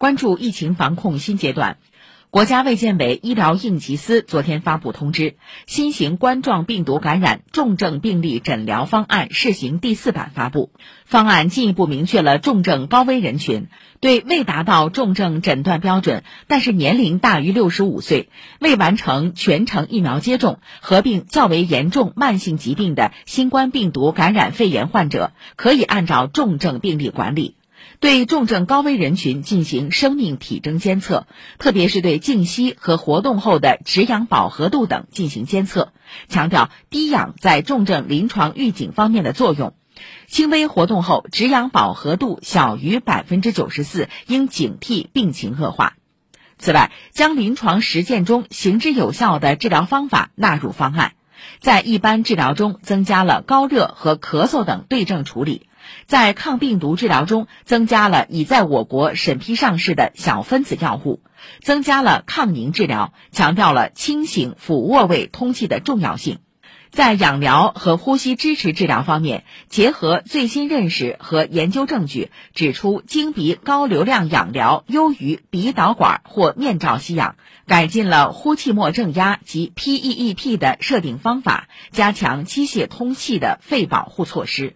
关注疫情防控新阶段。国家卫健委医疗应急司昨天发布通知，新型冠状病毒感染重症病例诊疗方案试行第四版发布。方案进一步明确了重症高危人群，对未达到重症诊断标准，但是年龄大于六十五岁、未完成全程疫苗接种、合并较为严重慢性疾病的新冠病毒感染肺炎患者，可以按照重症病例管理。对重症高危人群进行生命体征监测，特别是对静息和活动后的止氧饱和度等进行监测，强调低氧在重症临床预警方面的作用。轻微活动后止氧饱和度小于百分之九十四，应警惕病情恶化。此外，将临床实践中行之有效的治疗方法纳入方案，在一般治疗中增加了高热和咳嗽等对症处理。在抗病毒治疗中，增加了已在我国审批上市的小分子药物，增加了抗凝治疗，强调了清醒俯卧位通气的重要性。在氧疗和呼吸支持治疗方面，结合最新认识和研究证据，指出经鼻高流量氧疗优于鼻导管或面罩吸氧，改进了呼气末正压及 PEEP 的设定方法，加强机械通气的肺保护措施。